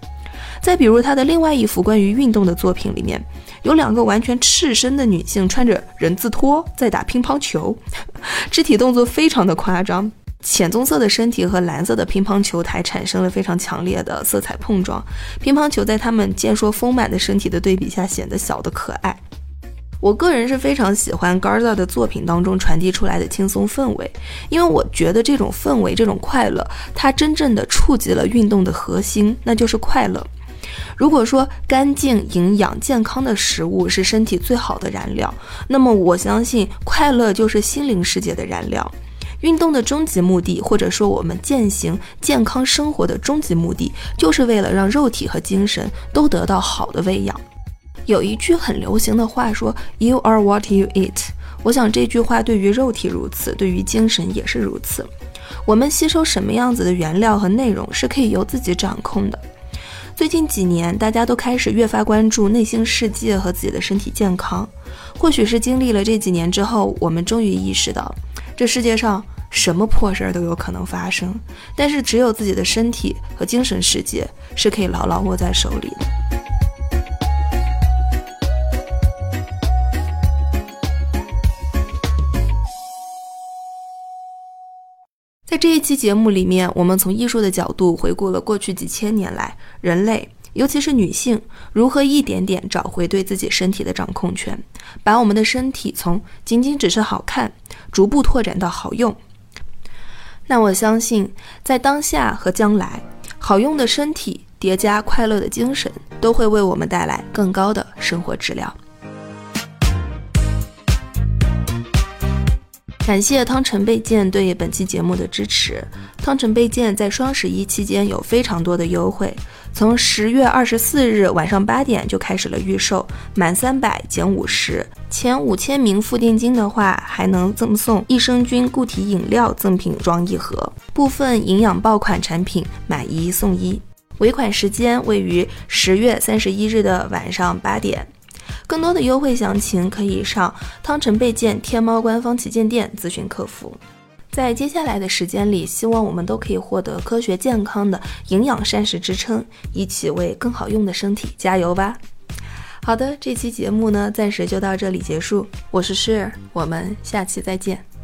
再比如他的另外一幅关于运动的作品里面，有两个完全赤身的女性穿着人字拖在打乒乓球，肢体动作非常的夸张，浅棕色的身体和蓝色的乒乓球台产生了非常强烈的色彩碰撞，乒乓球在他们健硕丰满的身体的对比下显得小的可爱。我个人是非常喜欢 Garza 的作品当中传递出来的轻松氛围，因为我觉得这种氛围、这种快乐，它真正的触及了运动的核心，那就是快乐。如果说干净、营养、健康的食物是身体最好的燃料，那么我相信快乐就是心灵世界的燃料。运动的终极目的，或者说我们践行健康生活的终极目的，就是为了让肉体和精神都得到好的喂养。有一句很流行的话说：“You are what you eat。”我想这句话对于肉体如此，对于精神也是如此。我们吸收什么样子的原料和内容，是可以由自己掌控的。最近几年，大家都开始越发关注内心世界和自己的身体健康。或许是经历了这几年之后，我们终于意识到，这世界上什么破事儿都有可能发生，但是只有自己的身体和精神世界是可以牢牢握在手里的。在这一期节目里面，我们从艺术的角度回顾了过去几千年来人类，尤其是女性如何一点点找回对自己身体的掌控权，把我们的身体从仅仅只是好看，逐步拓展到好用。那我相信，在当下和将来，好用的身体叠加快乐的精神，都会为我们带来更高的生活质量。感谢汤臣倍健对本期节目的支持。汤臣倍健在双十一期间有非常多的优惠，从十月二十四日晚上八点就开始了预售，满三百减五十，前五千名付定金的话还能赠送益生菌固体饮料赠品装一盒，部分营养爆款产品买一送一。尾款时间位于十月三十一日的晚上八点。更多的优惠详情可以上汤臣倍健天猫官方旗舰店咨询客服。在接下来的时间里，希望我们都可以获得科学健康的营养膳食支撑，一起为更好用的身体加油吧！好的，这期节目呢，暂时就到这里结束。我是诗儿，我们下期再见。